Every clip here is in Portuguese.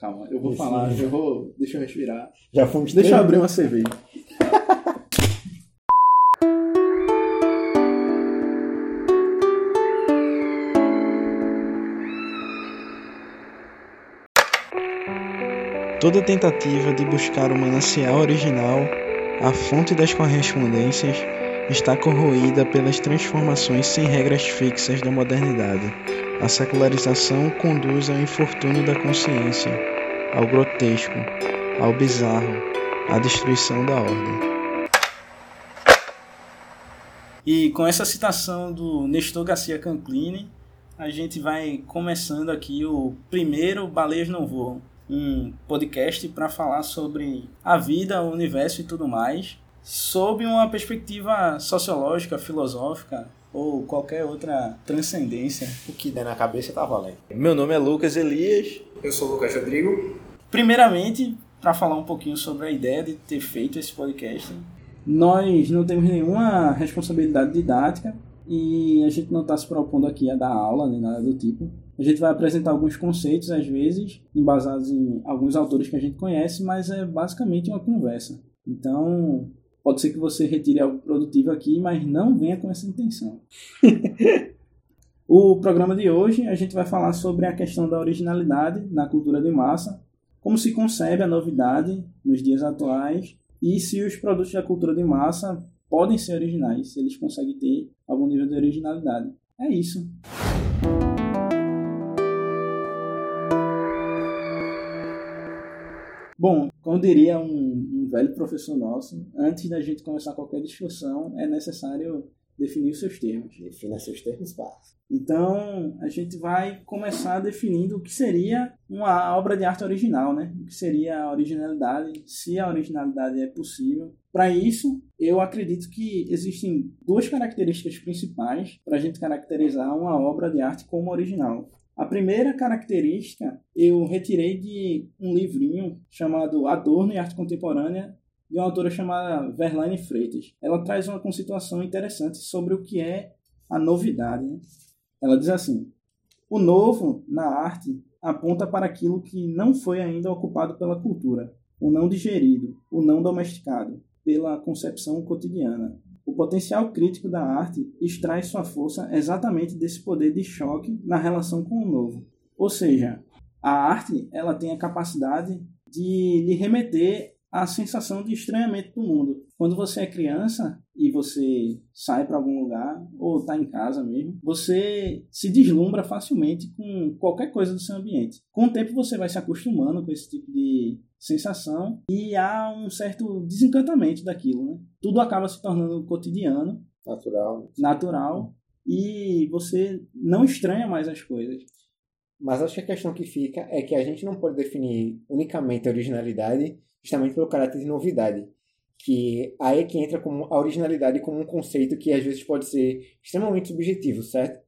Calma, eu vou falar, eu vou. Deixa eu respirar. Já fomos Deixa eu abrir uma cerveja. Toda tentativa de buscar o manancial original, a fonte das correspondências, está corroída pelas transformações sem regras fixas da modernidade. A secularização conduz ao infortúnio da consciência, ao grotesco, ao bizarro, à destruição da ordem. E com essa citação do Nestor Garcia Canclini, a gente vai começando aqui o primeiro Baleias Não Voam, um podcast para falar sobre a vida, o universo e tudo mais, sob uma perspectiva sociológica, filosófica ou qualquer outra transcendência. O que der na cabeça tá valendo. Meu nome é Lucas Elias. Eu sou o Lucas Rodrigo. Primeiramente, para falar um pouquinho sobre a ideia de ter feito esse podcast, nós não temos nenhuma responsabilidade didática e a gente não está se propondo aqui a dar aula nem nada do tipo. A gente vai apresentar alguns conceitos, às vezes, embasados em alguns autores que a gente conhece, mas é basicamente uma conversa. Então, pode ser que você retire algo produtivo aqui, mas não venha com essa intenção. o programa de hoje a gente vai falar sobre a questão da originalidade na cultura de massa, como se concebe a novidade nos dias atuais e se os produtos da cultura de massa podem ser originais, se eles conseguem ter algum nível de originalidade. É isso. Bom, como diria um, um velho professor nosso, antes da gente começar qualquer discussão, é necessário definir os seus termos. Defina seus termos básicos. Então, a gente vai começar definindo o que seria uma obra de arte original, né? O que seria a originalidade, se a originalidade é possível. Para isso, eu acredito que existem duas características principais para a gente caracterizar uma obra de arte como original. A primeira característica eu retirei de um livrinho chamado Adorno e Arte Contemporânea, de uma autora chamada Verlaine Freitas. Ela traz uma conceituação interessante sobre o que é a novidade. Né? Ela diz assim: o novo na arte aponta para aquilo que não foi ainda ocupado pela cultura, o não digerido, o não domesticado, pela concepção cotidiana. O potencial crítico da arte extrai sua força exatamente desse poder de choque na relação com o novo. Ou seja, a arte ela tem a capacidade de lhe remeter à sensação de estranhamento do mundo. Quando você é criança e você sai para algum lugar ou está em casa mesmo, você se deslumbra facilmente com qualquer coisa do seu ambiente. Com o tempo você vai se acostumando com esse tipo de sensação e há um certo desencantamento daquilo, né? Tudo acaba se tornando cotidiano, Natural. natural e você não estranha mais as coisas. Mas acho que a questão que fica é que a gente não pode definir unicamente a originalidade justamente pelo caráter de novidade. Que aí é que entra como a originalidade como um conceito que às vezes pode ser extremamente subjetivo, certo?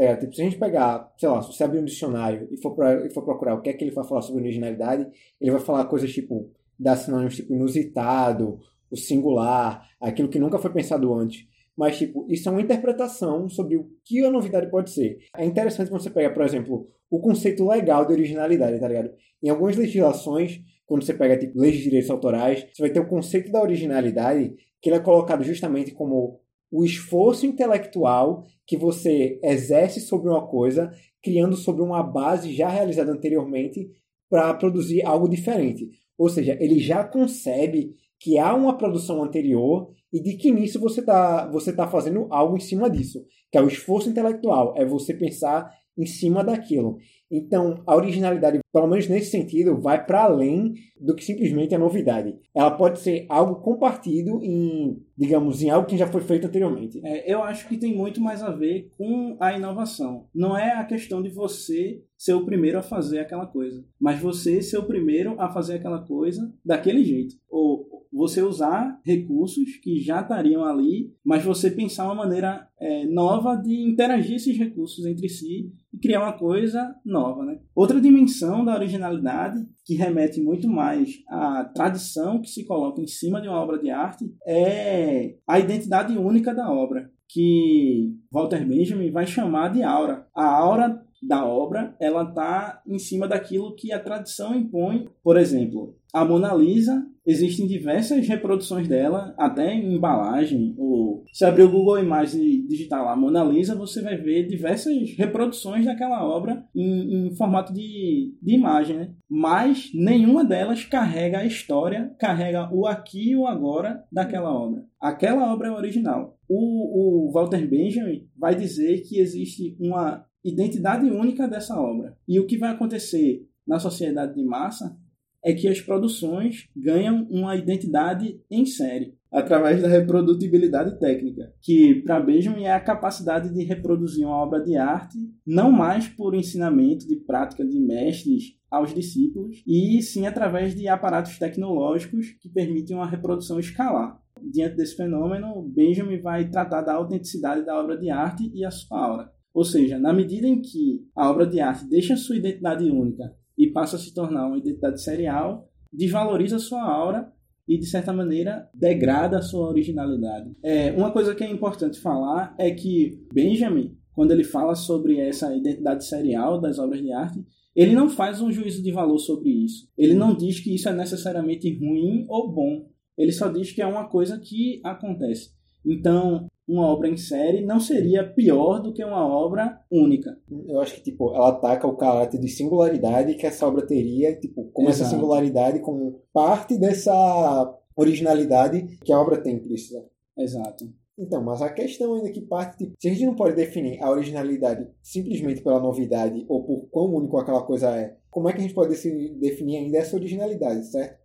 É, tipo, se a gente pegar, sei lá, se você abrir um dicionário e for, pra, e for procurar o que é que ele vai falar sobre originalidade, ele vai falar coisas tipo, dar sinônimos tipo inusitado, o singular, aquilo que nunca foi pensado antes. Mas, tipo, isso é uma interpretação sobre o que a novidade pode ser. É interessante quando você pega, por exemplo, o conceito legal de originalidade, tá ligado? Em algumas legislações, quando você pega, tipo, leis de direitos autorais, você vai ter o conceito da originalidade, que ele é colocado justamente como o esforço intelectual que você exerce sobre uma coisa, criando sobre uma base já realizada anteriormente para produzir algo diferente. Ou seja, ele já concebe que há uma produção anterior e de que nisso você está você tá fazendo algo em cima disso, que é o esforço intelectual, é você pensar em cima daquilo. Então, a originalidade, pelo menos nesse sentido, vai para além do que simplesmente a novidade. Ela pode ser algo compartido em, digamos, em algo que já foi feito anteriormente. É, eu acho que tem muito mais a ver com a inovação. Não é a questão de você ser o primeiro a fazer aquela coisa, mas você ser o primeiro a fazer aquela coisa daquele jeito. Ou você usar recursos que já estariam ali, mas você pensar uma maneira é, nova de interagir esses recursos entre si e criar uma coisa nova. Né? Outra dimensão da originalidade, que remete muito mais à tradição que se coloca em cima de uma obra de arte, é a identidade única da obra, que Walter Benjamin vai chamar de aura. A aura da obra, ela está em cima daquilo que a tradição impõe. Por exemplo, a Mona Lisa, existem diversas reproduções dela, até em embalagem. Ou, se abrir o Google Imagens e digitar lá Mona Lisa, você vai ver diversas reproduções daquela obra em, em formato de, de imagem. Né? Mas nenhuma delas carrega a história, carrega o aqui e o agora daquela obra. Aquela obra é original. O, o Walter Benjamin vai dizer que existe uma identidade única dessa obra. E o que vai acontecer na sociedade de massa é que as produções ganham uma identidade em série através da reprodutibilidade técnica, que para Benjamin é a capacidade de reproduzir uma obra de arte não mais por ensinamento de prática de mestres aos discípulos, e sim através de aparatos tecnológicos que permitem uma reprodução escalar. Diante desse fenômeno, Benjamin vai tratar da autenticidade da obra de arte e a sua aura. Ou seja, na medida em que a obra de arte deixa sua identidade única e passa a se tornar uma identidade serial, desvaloriza sua aura e, de certa maneira, degrada a sua originalidade. É, uma coisa que é importante falar é que Benjamin, quando ele fala sobre essa identidade serial das obras de arte, ele não faz um juízo de valor sobre isso. Ele não diz que isso é necessariamente ruim ou bom. Ele só diz que é uma coisa que acontece. Então, uma obra em série não seria pior do que uma obra única. Eu acho que tipo, ela ataca o caráter de singularidade que essa obra teria, tipo, como Exato. essa singularidade como parte dessa originalidade que a obra tem precisa. Exato. Então, mas a questão ainda que parte, tipo, se a gente não pode definir a originalidade simplesmente pela novidade ou por quão único aquela coisa é, como é que a gente pode definir ainda essa originalidade, certo?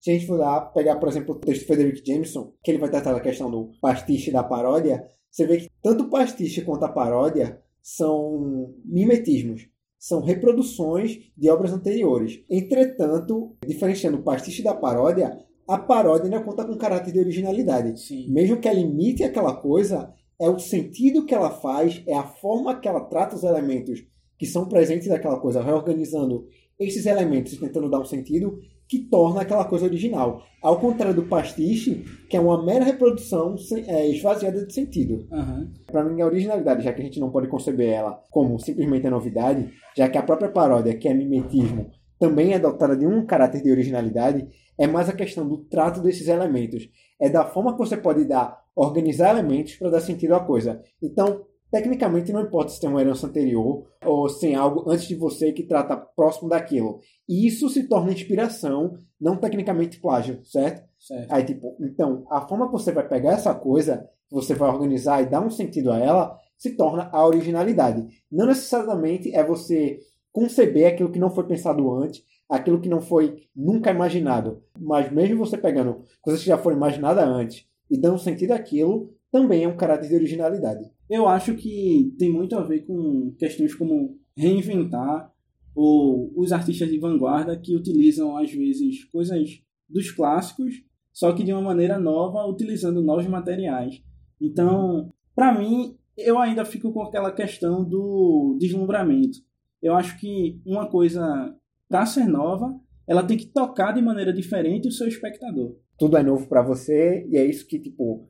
Se a gente for lá pegar, por exemplo, o texto de Frederick Jameson, que ele vai tratar da questão do pastiche da paródia, você vê que tanto o pastiche quanto a paródia são mimetismos, são reproduções de obras anteriores. Entretanto, diferenciando o pastiche da paródia, a paródia ainda conta com caráter de originalidade. Sim. Mesmo que ela imite aquela coisa, é o sentido que ela faz, é a forma que ela trata os elementos que são presentes daquela coisa, reorganizando esses elementos e tentando dar um sentido, que torna aquela coisa original. Ao contrário do pastiche, que é uma mera reprodução é, esvaziada de sentido. Uhum. Para mim, a originalidade, já que a gente não pode conceber ela como simplesmente a novidade, já que a própria paródia, que é mimetismo, também é dotada de um caráter de originalidade, é mais a questão do trato desses elementos. É da forma que você pode dar, organizar elementos para dar sentido à coisa. Então, Tecnicamente, não importa se tem uma herança anterior ou se tem algo antes de você que trata próximo daquilo. E isso se torna inspiração, não tecnicamente plágio, certo? certo? Aí, tipo, então, a forma que você vai pegar essa coisa, você vai organizar e dar um sentido a ela, se torna a originalidade. Não necessariamente é você conceber aquilo que não foi pensado antes, aquilo que não foi nunca imaginado. Mas mesmo você pegando coisas que já foram imaginadas antes e dando sentido àquilo, também é um caráter de originalidade. Eu acho que tem muito a ver com questões como reinventar ou os artistas de vanguarda que utilizam às vezes coisas dos clássicos, só que de uma maneira nova, utilizando novos materiais. Então, para mim, eu ainda fico com aquela questão do deslumbramento. Eu acho que uma coisa, para ser nova, ela tem que tocar de maneira diferente o seu espectador. Tudo é novo para você e é isso que, tipo,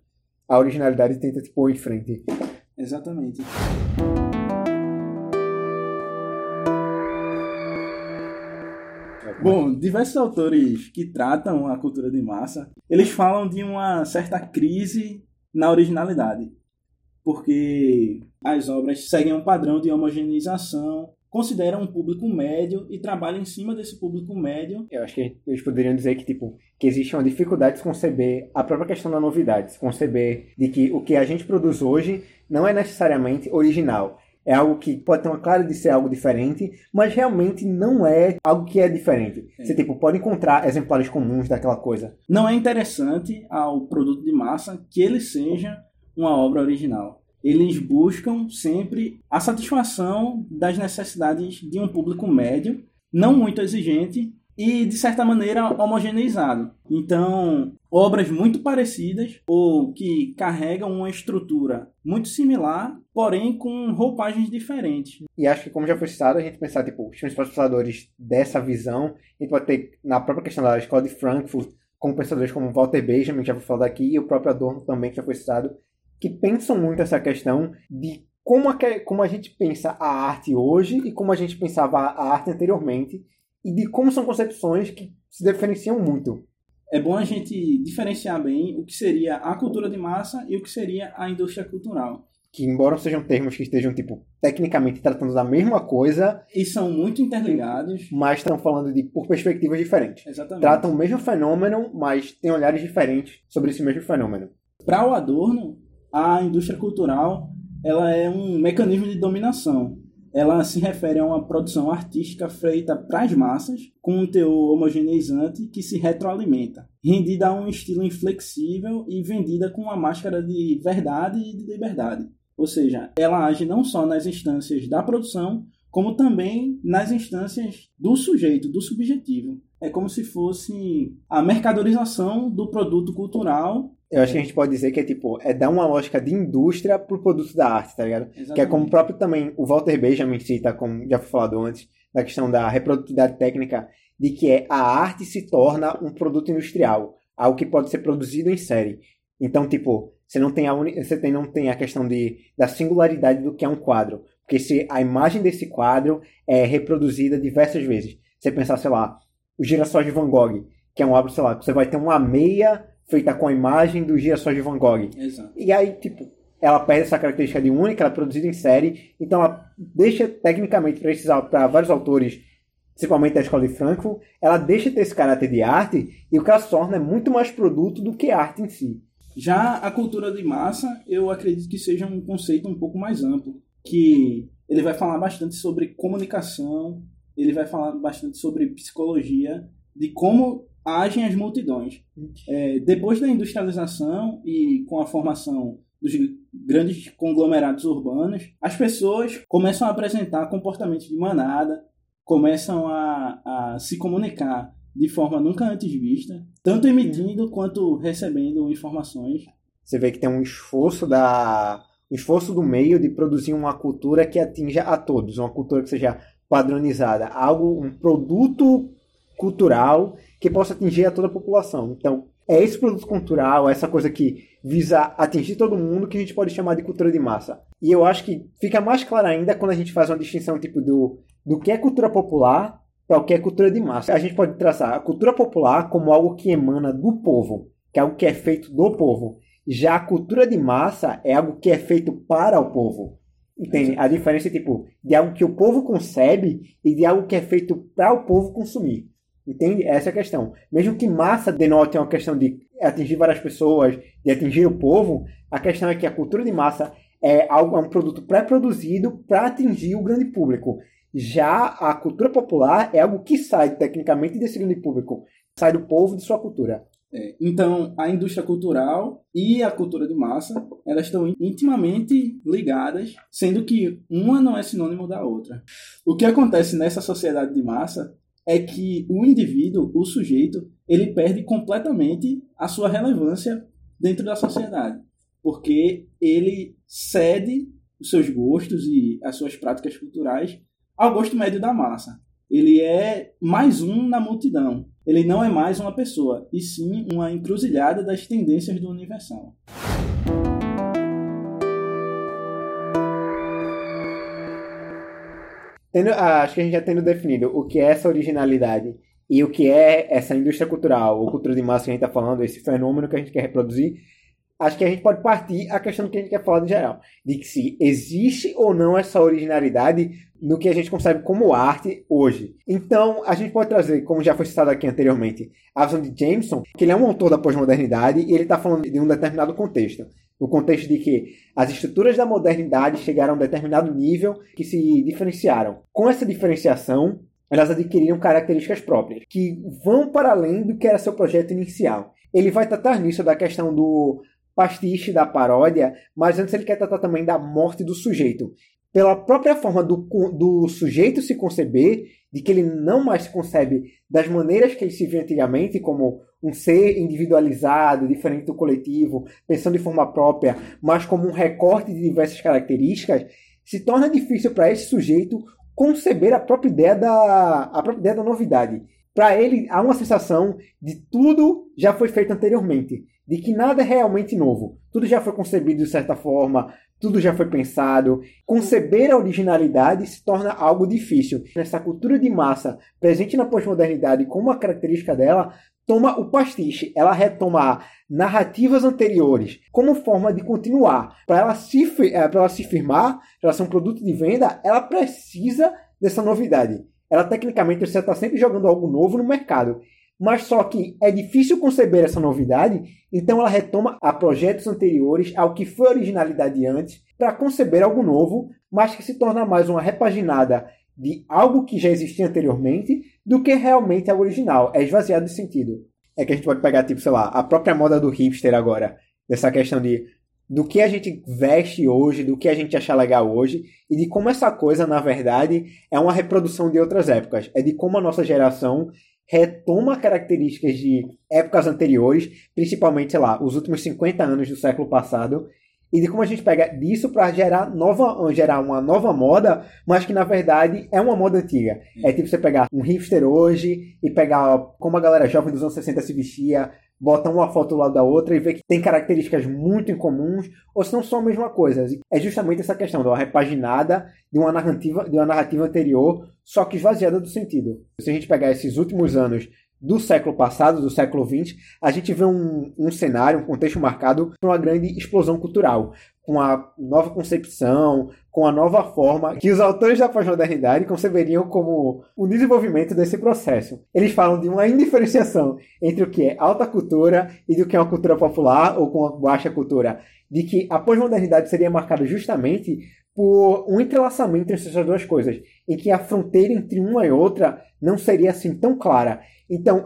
a originalidade tenta te pôr em frente. Exatamente. Bom, diversos autores que tratam a cultura de massa, eles falam de uma certa crise na originalidade, porque as obras seguem um padrão de homogeneização considera um público médio e trabalha em cima desse público médio. Eu acho que eles poderiam dizer que tipo que existe uma dificuldade de conceber a própria questão da novidade, de conceber de que o que a gente produz hoje não é necessariamente original. É algo que pode ter uma cara de ser algo diferente, mas realmente não é algo que é diferente. Sim. Você tipo, pode encontrar exemplares comuns daquela coisa. Não é interessante ao produto de massa que ele seja uma obra original eles buscam sempre a satisfação das necessidades de um público médio, não muito exigente e, de certa maneira, homogeneizado. Então, obras muito parecidas ou que carregam uma estrutura muito similar, porém com roupagens diferentes. E acho que, como já foi citado, a gente pensar, tipo, os principais pensadores dessa visão, a gente pode ter, na própria questão da escola de Frankfurt, como pensadores como Walter Benjamin, que já foi falado aqui, e o próprio Adorno também, que já foi citado, que pensam muito essa questão de como a, como a gente pensa a arte hoje e como a gente pensava a arte anteriormente e de como são concepções que se diferenciam muito. É bom a gente diferenciar bem o que seria a cultura de massa e o que seria a indústria cultural. Que, embora sejam termos que estejam, tipo, tecnicamente tratando da mesma coisa. E são muito interligados. Mas estão falando de por perspectivas diferentes. Exatamente. Tratam o mesmo fenômeno, mas têm olhares diferentes sobre esse mesmo fenômeno. Para o Adorno, a indústria cultural ela é um mecanismo de dominação. Ela se refere a uma produção artística feita para as massas, com um teor homogeneizante que se retroalimenta, rendida a um estilo inflexível e vendida com uma máscara de verdade e de liberdade. Ou seja, ela age não só nas instâncias da produção, como também nas instâncias do sujeito, do subjetivo. É como se fosse a mercadorização do produto cultural eu acho que a gente pode dizer que é tipo, é dar uma lógica de indústria pro produto da arte, tá ligado? Exatamente. Que é como o próprio também, o Walter Benjamin cita, como já foi falado antes, da questão da reprodutividade técnica, de que é a arte se torna um produto industrial, algo que pode ser produzido em série. Então, tipo, você não tem a, uni... você tem, não tem a questão de, da singularidade do que é um quadro. Porque se a imagem desse quadro é reproduzida diversas vezes. Você pensar, sei lá, o Girassol de Van Gogh, que é um obra, sei lá, você vai ter uma meia feita com a imagem dos girassóis de Van Gogh. Exato. E aí, tipo, ela perde essa característica de única, ela é produzida em série, então ela deixa, tecnicamente, para vários autores, principalmente da escola de Frankfurt, ela deixa de ter esse caráter de arte e o que ela se torna é muito mais produto do que arte em si. Já a cultura de massa, eu acredito que seja um conceito um pouco mais amplo, que ele vai falar bastante sobre comunicação, ele vai falar bastante sobre psicologia, de como agem as multidões. É, depois da industrialização e com a formação dos grandes conglomerados urbanos, as pessoas começam a apresentar comportamentos de manada, começam a, a se comunicar de forma nunca antes vista, tanto emitindo quanto recebendo informações. Você vê que tem um esforço da um esforço do meio de produzir uma cultura que atinja a todos, uma cultura que seja padronizada, algo um produto cultural que possa atingir a toda a população. Então, é esse produto cultural, essa coisa que visa atingir todo mundo que a gente pode chamar de cultura de massa. E eu acho que fica mais claro ainda quando a gente faz uma distinção tipo do, do que é cultura popular para o que é cultura de massa. A gente pode traçar a cultura popular como algo que emana do povo, que é algo que é feito do povo. Já a cultura de massa é algo que é feito para o povo. Entende? A diferença é tipo de algo que o povo concebe e de algo que é feito para o povo consumir. Entende? Essa é a questão. Mesmo que massa denote uma questão de atingir várias pessoas, de atingir o povo, a questão é que a cultura de massa é algo é um produto pré-produzido para atingir o grande público. Já a cultura popular é algo que sai tecnicamente desse grande público, sai do povo de sua cultura. É, então, a indústria cultural e a cultura de massa, elas estão intimamente ligadas, sendo que uma não é sinônimo da outra. O que acontece nessa sociedade de massa é que o indivíduo, o sujeito, ele perde completamente a sua relevância dentro da sociedade, porque ele cede os seus gostos e as suas práticas culturais ao gosto médio da massa. Ele é mais um na multidão. Ele não é mais uma pessoa, e sim uma encruzilhada das tendências do universal. Tendo, ah, acho que a gente já tendo definido o que é essa originalidade e o que é essa indústria cultural, ou cultura de massa que a gente está falando, esse fenômeno que a gente quer reproduzir, acho que a gente pode partir a questão do que a gente quer falar de geral. De que se existe ou não essa originalidade no que a gente concebe como arte hoje. Então, a gente pode trazer, como já foi citado aqui anteriormente, a visão de Jameson, que ele é um autor da pós-modernidade e ele está falando de um determinado contexto no contexto de que as estruturas da modernidade chegaram a um determinado nível que se diferenciaram. Com essa diferenciação, elas adquiriram características próprias, que vão para além do que era seu projeto inicial. Ele vai tratar nisso da questão do pastiche, da paródia, mas antes ele quer tratar também da morte do sujeito. Pela própria forma do, do sujeito se conceber, de que ele não mais se concebe das maneiras que ele se via antigamente, como um ser individualizado, diferente do coletivo, pensando de forma própria, mas como um recorte de diversas características, se torna difícil para esse sujeito conceber a própria ideia da a própria ideia da novidade. para ele há uma sensação de tudo já foi feito anteriormente, de que nada é realmente novo. Tudo já foi concebido de certa forma, tudo já foi pensado. Conceber a originalidade se torna algo difícil. Nessa cultura de massa presente na pós-modernidade como uma característica dela, toma o pastiche, ela retoma narrativas anteriores como forma de continuar. Para ela, se, eh, ela se firmar, ela ser um produto de venda, ela precisa dessa novidade. Ela tecnicamente você está sempre jogando algo novo no mercado. Mas só que é difícil conceber essa novidade, então ela retoma a projetos anteriores, ao que foi originalidade antes, para conceber algo novo, mas que se torna mais uma repaginada de algo que já existia anteriormente do que realmente a original. É esvaziado de sentido. É que a gente pode pegar, tipo, sei lá, a própria moda do hipster agora. Dessa questão de do que a gente veste hoje, do que a gente acha legal hoje, e de como essa coisa, na verdade, é uma reprodução de outras épocas. É de como a nossa geração retoma características de épocas anteriores, principalmente, sei lá, os últimos 50 anos do século passado, e de como a gente pega disso para gerar nova gerar uma nova moda, mas que na verdade é uma moda antiga. É tipo você pegar um hipster hoje e pegar como a galera jovem dos anos 60 se vestia, botar uma foto do lado da outra e ver que tem características muito incomuns ou se não são a mesma coisa. É justamente essa questão uma repaginada de uma narrativa, de uma narrativa anterior, só que esvaziada do sentido. Se a gente pegar esses últimos anos do século passado, do século XX, a gente vê um, um cenário, um contexto marcado por uma grande explosão cultural, com a nova concepção, com a nova forma que os autores da pós-modernidade conceberiam como o desenvolvimento desse processo. Eles falam de uma indiferenciação entre o que é alta cultura e do que é uma cultura popular ou com baixa cultura, de que a pós-modernidade seria marcada justamente por um entrelaçamento entre essas duas coisas, em que a fronteira entre uma e outra não seria assim tão clara. Então,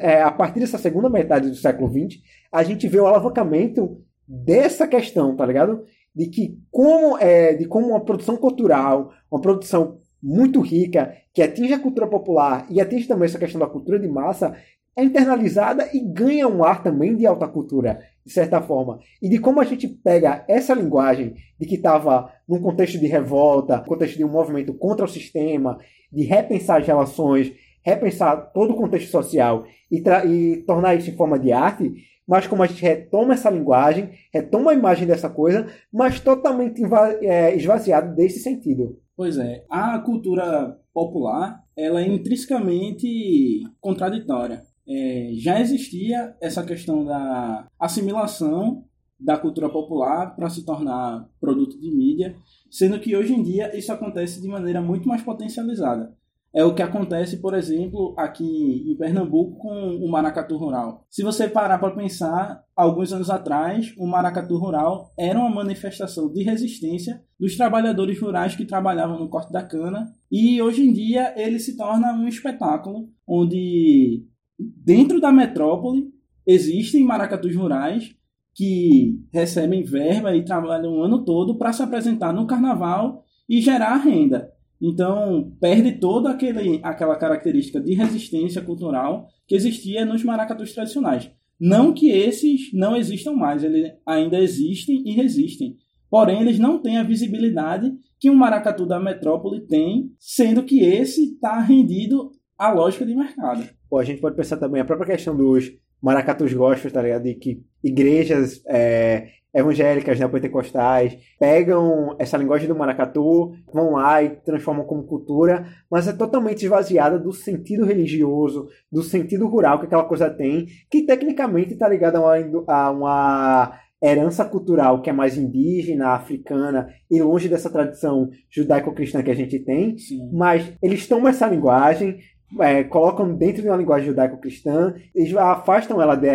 é, a partir dessa segunda metade do século XX, a gente vê o alavancamento dessa questão, tá ligado? De que como é, de como uma produção cultural, uma produção muito rica, que atinge a cultura popular e atinge também essa questão da cultura de massa, é internalizada e ganha um ar também de alta cultura, de certa forma. E de como a gente pega essa linguagem de que estava num contexto de revolta, contexto de um movimento contra o sistema, de repensar as relações, repensar todo o contexto social e, e tornar isso em forma de arte, mas como a gente retoma essa linguagem, retoma a imagem dessa coisa, mas totalmente é, esvaziado desse sentido. Pois é, a cultura popular ela é intrinsecamente contraditória. É, já existia essa questão da assimilação da cultura popular para se tornar produto de mídia, sendo que hoje em dia isso acontece de maneira muito mais potencializada. É o que acontece, por exemplo, aqui em Pernambuco com o maracatu rural. Se você parar para pensar, alguns anos atrás, o maracatu rural era uma manifestação de resistência dos trabalhadores rurais que trabalhavam no corte da cana, e hoje em dia ele se torna um espetáculo onde dentro da metrópole existem maracatus rurais que recebem verba e trabalham o ano todo para se apresentar no carnaval e gerar renda. Então, perde toda aquele, aquela característica de resistência cultural que existia nos maracatus tradicionais. Não que esses não existam mais, eles ainda existem e resistem. Porém, eles não têm a visibilidade que um maracatu da metrópole tem, sendo que esse está rendido à lógica de mercado. Pô, a gente pode pensar também a própria questão dos maracatus gospels, tá ligado? De que igrejas é, evangélicas, né, pentecostais, pegam essa linguagem do maracatu, vão lá e transformam como cultura, mas é totalmente esvaziada do sentido religioso, do sentido rural que aquela coisa tem, que tecnicamente está ligada a uma, a uma herança cultural que é mais indígena, africana e longe dessa tradição judaico-cristã que a gente tem, Sim. mas eles tomam essa linguagem, é, colocam dentro de uma linguagem judaico-cristã, eles afastam ela de,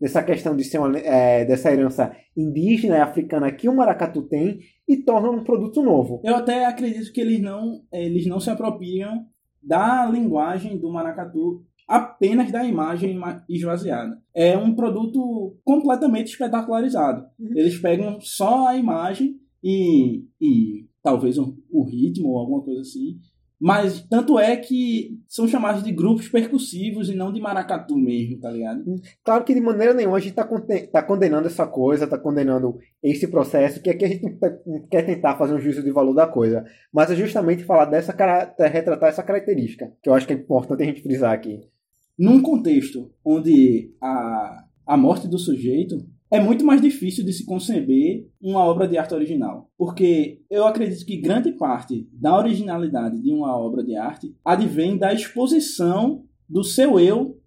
dessa questão de ser uma, é, dessa herança indígena e africana que o maracatu tem e tornam um produto novo. Eu até acredito que eles não, eles não se apropriam da linguagem do maracatu apenas da imagem esvaziada. É um produto completamente espetacularizado. Uhum. Eles pegam só a imagem e, e talvez um, o ritmo ou alguma coisa assim Mas tanto é que são chamados de grupos percussivos e não de maracatu mesmo, tá ligado? Claro que de maneira nenhuma a gente tá, tá condenando essa coisa, tá condenando esse processo, que aqui a gente não quer tentar fazer um juízo de valor da coisa. Mas é justamente falar dessa, retratar essa característica, que eu acho que é importante a gente frisar aqui. Num contexto onde a, a morte do sujeito é muito mais difícil de se conceber uma obra de arte original. Porque eu acredito que grande parte da originalidade de uma obra de arte advém da exposição do seu eu,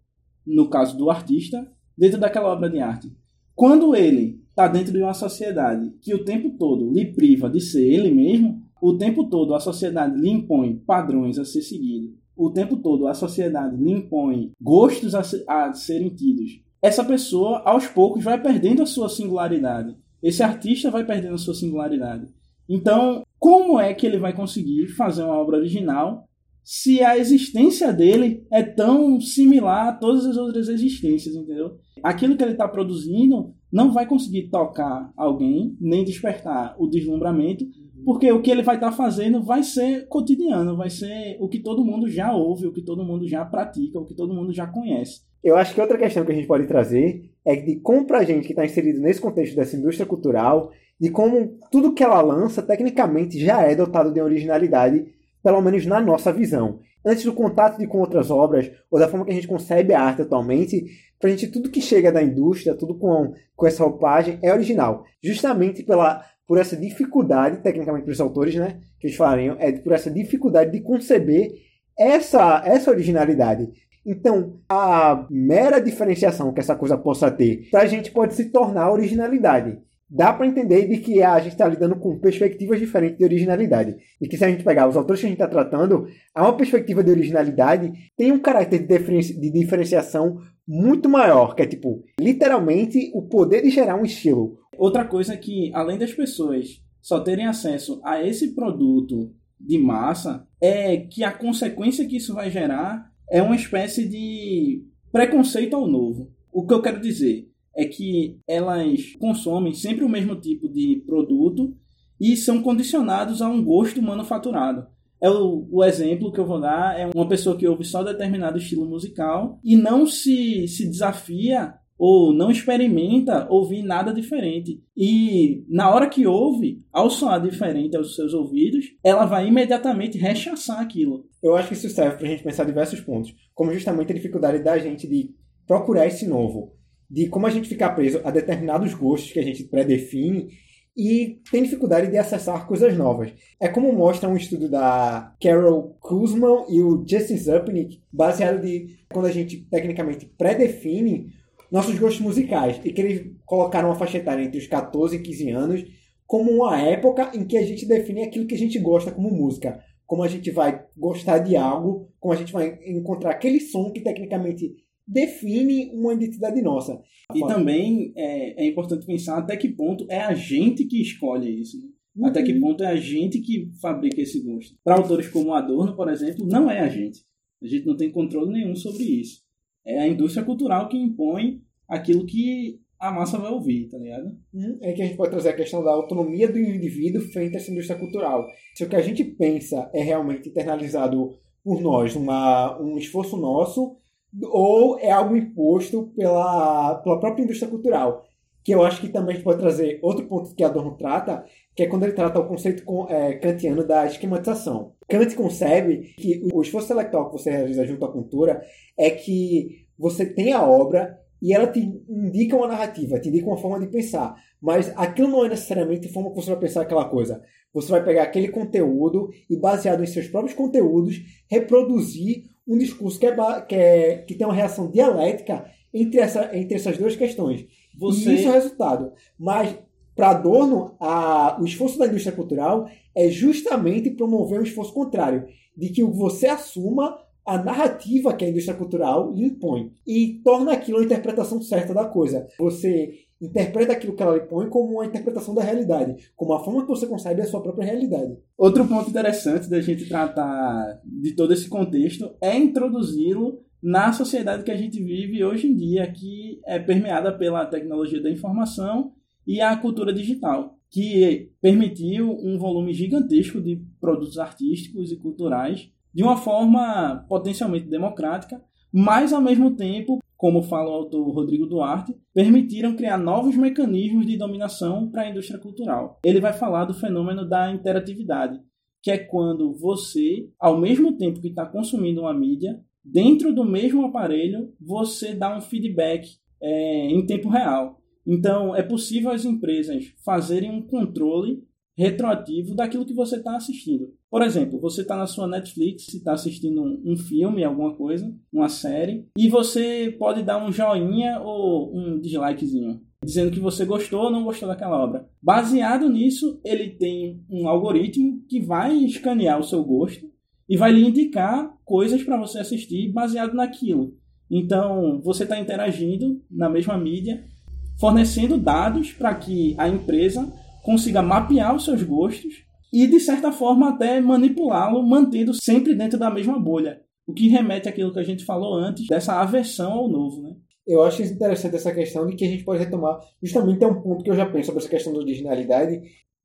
no caso do artista, dentro daquela obra de arte. Quando ele está dentro de uma sociedade que o tempo todo lhe priva de ser ele mesmo, o tempo todo a sociedade lhe impõe padrões a ser seguidos, o tempo todo a sociedade lhe impõe gostos a, ser, a serem tidos, essa pessoa, aos poucos, vai perdendo a sua singularidade. Esse artista vai perdendo a sua singularidade. Então, como é que ele vai conseguir fazer uma obra original se a existência dele é tão similar a todas as outras existências, entendeu? Aquilo que ele está produzindo não vai conseguir tocar alguém, nem despertar o deslumbramento, porque o que ele vai estar tá fazendo vai ser cotidiano, vai ser o que todo mundo já ouve, o que todo mundo já pratica, o que todo mundo já conhece. Eu acho que outra questão que a gente pode trazer é de como pra gente que está inserido nesse contexto dessa indústria cultural, de como tudo que ela lança, tecnicamente, já é dotado de originalidade, pelo menos na nossa visão. Antes do contato de, com outras obras, ou da forma que a gente concebe a arte atualmente, pra gente tudo que chega da indústria, tudo com, com essa roupagem, é original. Justamente pela, por essa dificuldade, tecnicamente para os autores, né, que eles falariam, é por essa dificuldade de conceber essa, essa originalidade. Então, a mera diferenciação que essa coisa possa ter, para a gente pode se tornar originalidade. Dá para entender de que a gente está lidando com perspectivas diferentes de originalidade. E que se a gente pegar os autores que a gente está tratando, há uma perspectiva de originalidade tem um caráter de, diferenci de diferenciação muito maior, que é tipo, literalmente, o poder de gerar um estilo. Outra coisa é que, além das pessoas só terem acesso a esse produto de massa, é que a consequência que isso vai gerar é uma espécie de preconceito ao novo. O que eu quero dizer é que elas consomem sempre o mesmo tipo de produto e são condicionados a um gosto manufaturado. É o, o, exemplo que eu vou dar é uma pessoa que ouve só determinado estilo musical e não se, se desafia ou não experimenta ouvir nada diferente. E na hora que ouve, ao soar diferente aos seus ouvidos, ela vai imediatamente rechaçar aquilo. Eu acho que isso serve para a gente pensar diversos pontos, como justamente a dificuldade da gente de procurar esse novo, de como a gente ficar preso a determinados gostos que a gente predefine e tem dificuldade de acessar coisas novas. É como mostra um estudo da Carol Kuzman e o Justin Zupnick, baseado de quando a gente tecnicamente predefine nossos gostos musicais e que eles colocaram uma faixa etária entre os 14 e 15 anos como uma época em que a gente define aquilo que a gente gosta como música. Como a gente vai gostar de algo, como a gente vai encontrar aquele som que tecnicamente define uma identidade nossa. E também é, é, importante pensar até que ponto é a gente que escolhe isso. Né? Uhum. Até que ponto é a gente que fabrica esse gosto. Para autores como Adorno, por exemplo, não é a gente. A gente não tem controle nenhum sobre isso. É a indústria cultural que impõe aquilo que a massa vai ouvir, tá ligado? Hum, é que a gente pode trazer a questão da autonomia do indivíduo frente a essa indústria cultural. Se o que a gente pensa é realmente internalizado por nós, uma, um esforço nosso, ou é algo imposto pela, pela própria indústria cultural. Que eu acho que também pode trazer outro ponto que Adorno trata, que é quando ele trata o conceito é, kantiano da esquematização. Kant concebe que o esforço intelectual que você realiza junto à cultura é que você tem a obra e ela te indica uma narrativa, te indica uma forma de pensar. Mas aquilo não é necessariamente a forma que você vai pensar aquela coisa. Você vai pegar aquele conteúdo e, baseado em seus próprios conteúdos, reproduzir um discurso que, é, que, é, que tem uma reação dialética entre, essa, entre essas duas questões. Você... E isso é o resultado. Mas, para Adorno, a, o esforço da indústria cultural é justamente promover um esforço contrário, de que você assuma a narrativa que a indústria cultural lhe impõe e torna aquilo a interpretação certa da coisa. Você interpreta aquilo que ela lhe põe como uma interpretação da realidade, como a forma que você concebe a sua própria realidade. Outro ponto interessante da gente tratar de todo esse contexto é introduzi-lo na sociedade que a gente vive hoje em dia, que é permeada pela tecnologia da informação e a cultura digital, que permitiu um volume gigantesco de produtos artísticos e culturais de uma forma potencialmente democrática, mas ao mesmo tempo, como fala o autor Rodrigo Duarte, permitiram criar novos mecanismos de dominação para a indústria cultural. Ele vai falar do fenômeno da interatividade, que é quando você, ao mesmo tempo que está consumindo uma mídia, dentro do mesmo aparelho, você dá um feedback é, em tempo real. Então, é possível as empresas fazerem um controle retroativo daquilo que você está assistindo. Por exemplo, você está na sua Netflix, está assistindo um, um, filme, alguma coisa, uma série, e você pode dar um joinha ou um dislikezinho, dizendo que você gostou ou não gostou daquela obra. Baseado nisso, ele tem um algoritmo que vai escanear o seu gosto e vai lhe indicar coisas para você assistir baseado naquilo. Então, você está interagindo na mesma mídia, fornecendo dados para que a empresa consiga mapear os seus gostos e, de certa forma, até manipulá-lo, mantendo sempre dentro da mesma bolha. O que remete àquilo que a gente falou antes, dessa aversão ao novo, né? Eu acho interessante essa questão de que a gente pode retomar. Justamente é um ponto que eu já penso sobre essa questão da originalidade.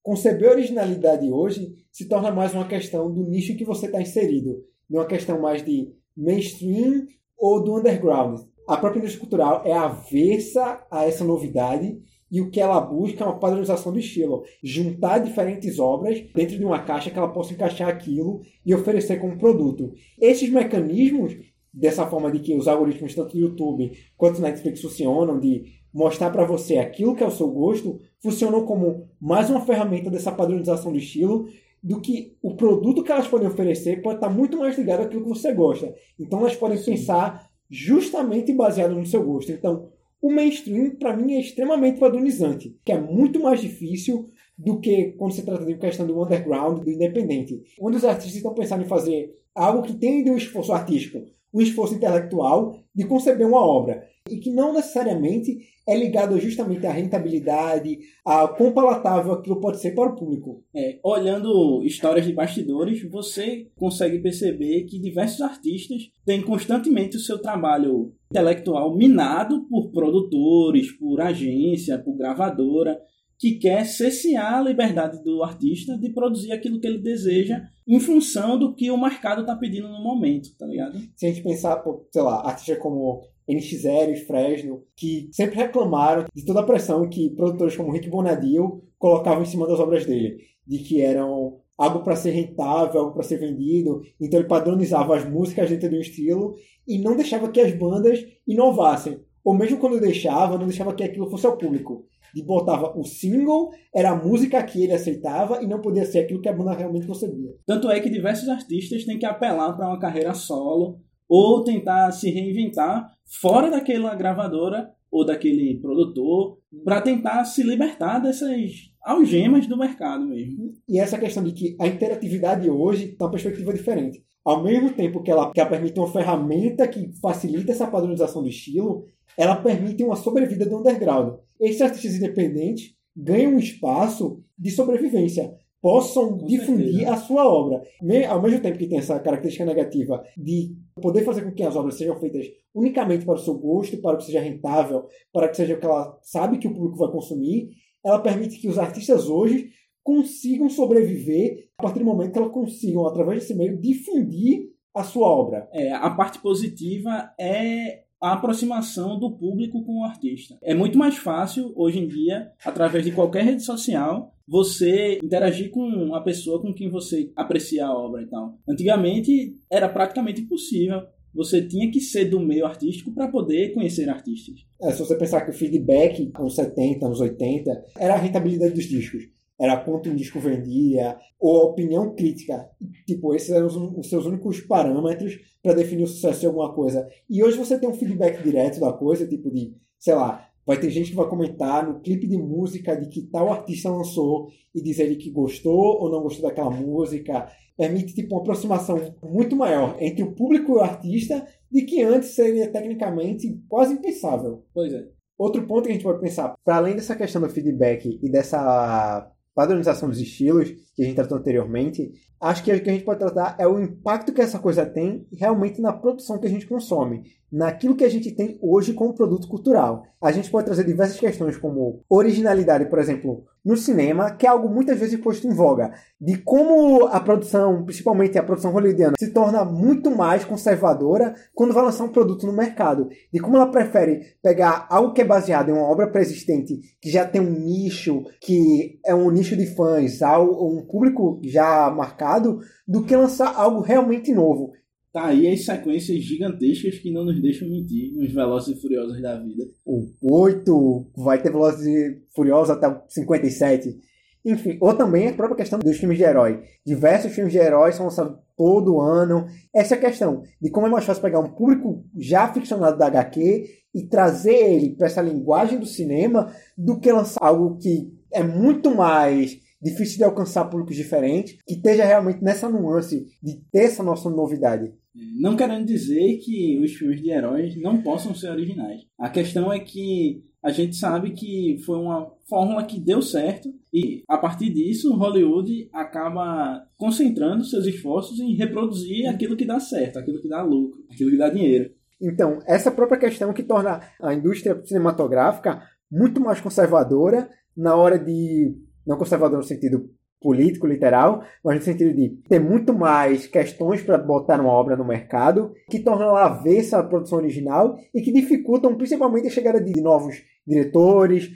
Conceber originalidade hoje se torna mais uma questão do nicho que você está inserido, não uma questão mais de mainstream ou do underground. A própria indústria cultural é avessa a essa novidade e o que ela busca é uma padronização do estilo. Juntar diferentes obras dentro de uma caixa que ela possa encaixar aquilo e oferecer como produto. Esses mecanismos, dessa forma de que os algoritmos tanto do YouTube quanto do Netflix funcionam, de mostrar para você aquilo que é o seu gosto, funcionam como mais uma ferramenta dessa padronização do estilo do que o produto que elas podem oferecer pode estar muito mais ligado àquilo que você gosta. Então elas podem Sim. pensar justamente baseado no seu gosto. Então, o mainstream, para mim, é extremamente padronizante, que é muito mais difícil do que quando se trata de questão do underground, do independente. Onde os artistas estão pensando em fazer algo que tem de um esforço artístico, um esforço intelectual de conceber uma obra e que não necessariamente é ligado justamente à rentabilidade, a quão palatável aquilo pode ser para o público. É, olhando histórias de bastidores, você consegue perceber que diversos artistas têm constantemente o seu trabalho intelectual minado por produtores, por agência, por gravadora, que quer cessear a liberdade do artista de produzir aquilo que ele deseja em função do que o mercado está pedindo no momento, tá ligado? Se a gente pensar, sei lá, artistas como NX0 e Fresno, que sempre reclamaram de toda a pressão que produtores como Rick Bonadio colocavam em cima das obras dele, de que eram algo para ser rentável, algo para ser vendido. Então ele padronizava as músicas dentro de um estilo e não deixava que as bandas inovassem. Ou mesmo quando deixava, não deixava que aquilo fosse ao público. E botava o single, era a música que ele aceitava e não podia ser aquilo que a banda realmente concebia. Tanto é que diversos artistas têm que apelar para uma carreira solo ou tentar se reinventar fora daquela gravadora ou daquele produtor para tentar se libertar dessas algemas do mercado mesmo. E essa questão de que a interatividade hoje está uma perspectiva diferente. Ao mesmo tempo que ela, que ela permite uma ferramenta que facilita essa padronização do estilo, ela permite uma sobrevida do underground. Esses artistas independentes ganham um espaço de sobrevivência possam com difundir certeza. a sua obra. Ao mesmo tempo que tem essa característica negativa de poder fazer com que as obras sejam feitas unicamente para o seu gosto, para que seja rentável, para que seja o que ela sabe que o público vai consumir, ela permite que os artistas hoje consigam sobreviver a partir do momento que elas consigam, através desse meio, difundir a sua obra. É, a parte positiva é a aproximação do público com o artista. É muito mais fácil, hoje em dia, através de qualquer rede social, você interagir com a pessoa com quem você aprecia a obra e tal. Antigamente era praticamente impossível. Você tinha que ser do meio artístico para poder conhecer artistas. É, se você pensar que o feedback, anos 70, anos 80, era a rentabilidade dos discos era quanto um disco vendia, ou a opinião crítica. Tipo, esses eram os, os seus únicos parâmetros para definir o sucesso de alguma coisa. E hoje você tem um feedback direto da coisa, tipo de, sei lá, vai ter gente que vai comentar no clipe de música de que tal artista lançou e dizer que gostou ou não gostou daquela música. Permite tipo, uma aproximação muito maior entre o público e o artista de que antes seria tecnicamente quase impensável. Pois é. Outro ponto que a gente pode pensar, para além dessa questão do feedback e dessa padronização dos estilos que a gente tratou anteriormente, acho que o que a gente pode tratar é o impacto que essa coisa tem realmente na produção que a gente consome. Naquilo que a gente tem hoje como produto cultural. A gente pode trazer diversas questões como originalidade, por exemplo, no cinema, que é algo muitas vezes posto em voga, de como a produção, principalmente a produção hollywoodiana, se torna muito mais conservadora quando vai lançar um produto no mercado, de como ela prefere pegar algo que é baseado em uma obra pré-existente, que já tem um nicho, que é um nicho de fãs, um público já marcado, do que lançar algo realmente novo. Tá aí as sequências gigantescas que não nos deixam mentir nos Velozes e Furiosos da vida. O 8 vai ter Velozes e Furiosos até o 57. Enfim, ou também a própria questão dos filmes de herói. Diversos filmes de heróis são lançados todo ano. Essa é a questão de como é mais fácil pegar um público já ficcionado da HQ e trazer ele para essa linguagem do cinema do que lançar algo que é muito mais difícil de alcançar públicos diferentes, que esteja realmente nessa nuance de ter essa nossa novidade. Não querendo dizer que os filmes de heróis não possam ser originais. A questão é que a gente sabe que foi uma fórmula que deu certo e a partir disso Hollywood acaba concentrando seus esforços em reproduzir aquilo que dá certo, aquilo que dá lucro, aquilo que dá dinheiro. Então, essa própria questão que torna a indústria cinematográfica muito mais conservadora na hora de não conservador no sentido político, literal, mas no sentido de ter muito mais questões para botar uma obra no mercado, que tornam ela avessa a produção original e que dificultam principalmente a chegada de novos diretores,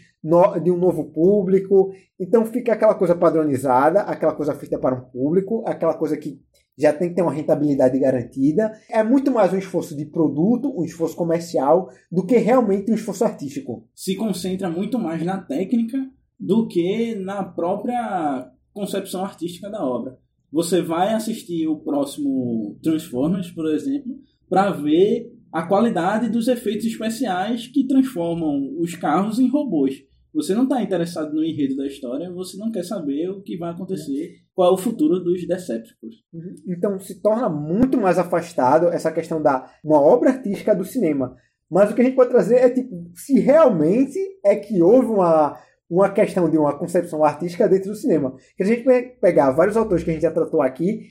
de um novo público. Então fica aquela coisa padronizada, aquela coisa feita para um público, aquela coisa que já tem que ter uma rentabilidade garantida. É muito mais um esforço de produto, um esforço comercial, do que realmente um esforço artístico. Se concentra muito mais na técnica do que na própria concepção artística da obra. Você vai assistir o próximo Transformers, por exemplo, para ver a qualidade dos efeitos especiais que transformam os carros em robôs. Você não está interessado no enredo da história, você não quer saber o que vai acontecer, qual é o futuro dos Decepticons. Uhum. Então se torna muito mais afastado essa questão da uma obra artística do cinema. Mas o que a gente pode trazer é tipo, se realmente é que houve uma uma questão de uma concepção artística dentro do cinema. Se a gente pegar vários autores que a gente já tratou aqui,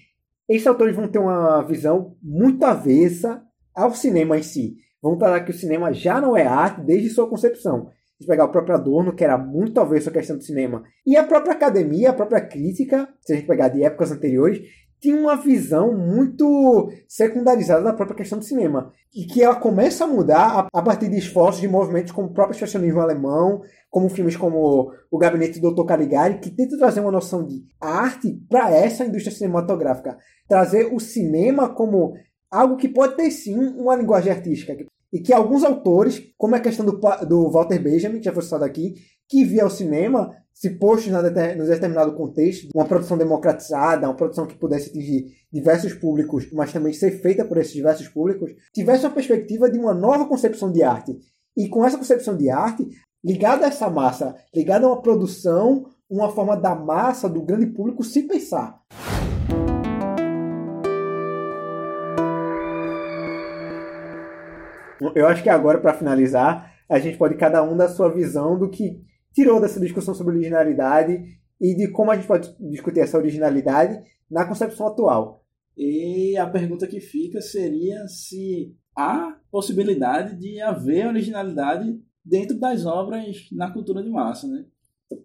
esses autores vão ter uma visão muito avessa ao cinema em si. Vão falar que o cinema já não é arte desde sua concepção. Se pegar o próprio Adorno, que era muito avesso à questão do cinema, e a própria academia, a própria crítica, se a gente pegar de épocas anteriores, tinha uma visão muito secundarizada da própria questão do cinema. E que ela começa a mudar a, partir de esforços de movimentos como o próprio expressionismo alemão, como filmes como O Gabinete do Dr. Caligari, que tentam trazer uma noção de arte para essa indústria cinematográfica. Trazer o cinema como algo que pode ter sim uma linguagem artística. E que alguns autores, como a questão do, do Walter Benjamin, que já foi citado aqui, que via o cinema se posto em determinado contexto, uma produção democratizada, uma produção que pudesse atingir diversos públicos, mas também ser feita por esses diversos públicos, tivesse uma perspectiva de uma nova concepção de arte. E com essa concepção de arte, ligada a essa massa, ligada a uma produção, uma forma da massa, do grande público se pensar. Eu acho que agora, para finalizar, a gente pode cada um dar sua visão do que tirou dessa discussão sobre originalidade e de como a gente pode discutir essa originalidade na concepção atual. E a pergunta que fica seria se há possibilidade de haver originalidade dentro das obras na cultura de massa, né?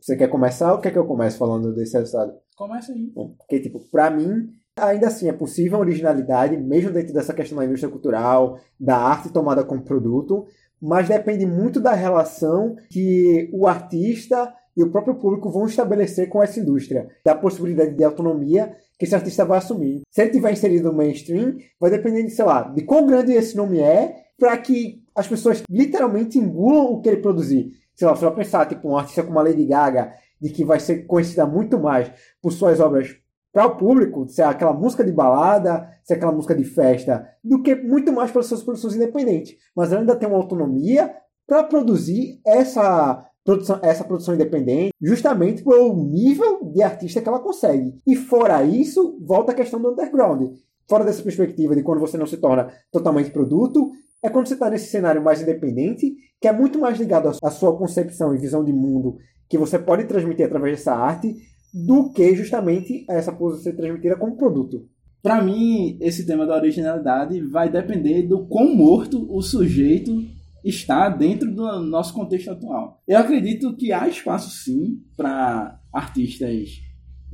Você quer começar ou quer que eu comece falando desse resultado? Começa aí. Bom, porque, tipo, pra mim, ainda assim é possível a originalidade, mesmo dentro dessa questão da indústria cultural, da arte tomada como produto, mas depende muito da relação que o artista e o próprio público vão estabelecer com essa indústria, da possibilidade de autonomia que esse artista vai assumir. Se ele tiver inserido no mainstream, vai depender de, sei lá, de quão grande esse nome é, para que as pessoas literalmente engulam o que ele produzir. Sei lá, se eu pensar, tipo, um artista como a Lady Gaga, de que vai ser conhecida muito mais por suas obras para o público, se é aquela música de balada, se é aquela música de festa, do que muito mais para suas produções independentes. Mas ela ainda tem uma autonomia para produzir essa produção, essa produção independente, justamente pelo nível de artista que ela consegue. E fora isso, volta a questão do underground. Fora dessa perspectiva de quando você não se torna totalmente produto, é quando você está nesse cenário mais independente, que é muito mais ligado à sua concepção e visão de mundo que você pode transmitir através dessa arte, do que justamente essa pose ser transmitida como produto. para mim, esse tema da originalidade vai depender do quão morto o sujeito está dentro do nosso contexto atual. Eu acredito que há espaço sim para artistas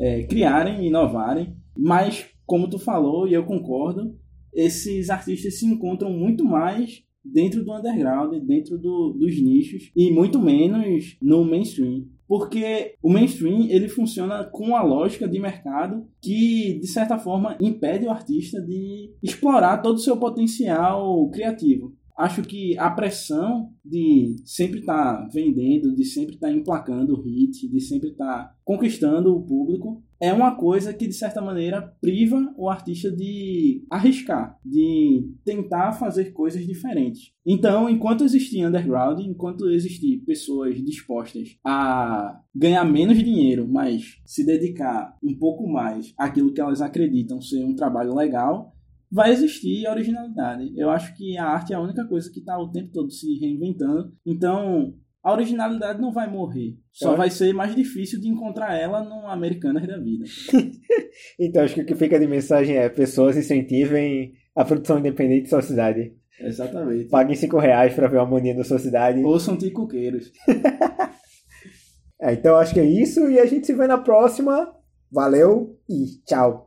é, criarem, inovarem, mas como tu falou e eu concordo, esses artistas se encontram muito mais dentro do underground, dentro do, dos nichos e muito menos no mainstream. Porque o mainstream ele funciona com a lógica de mercado que, de certa forma, impede o artista de explorar todo o seu potencial criativo. Acho que a pressão de sempre estar tá vendendo, de sempre estar tá emplacando o hit, de sempre estar tá conquistando o público, é uma coisa que de certa maneira priva o artista de arriscar, de tentar fazer coisas diferentes. Então, enquanto existir underground, enquanto existir pessoas dispostas a ganhar menos dinheiro, mas se dedicar um pouco mais àquilo que elas acreditam ser um trabalho legal, vai existir originalidade. Eu acho que a arte é a única coisa que está o tempo todo se reinventando. Então, a originalidade não vai morrer. Só vai ser mais difícil de encontrar ela no Americanas da vida. então, acho que o que fica de mensagem é pessoas incentivem a produção independente de sua cidade. Exatamente. Paguem 5 reais para ver uma harmonia da sua cidade. Ouçam ticoqueiros. é, então, acho que é isso e a gente se vê na próxima. Valeu e tchau.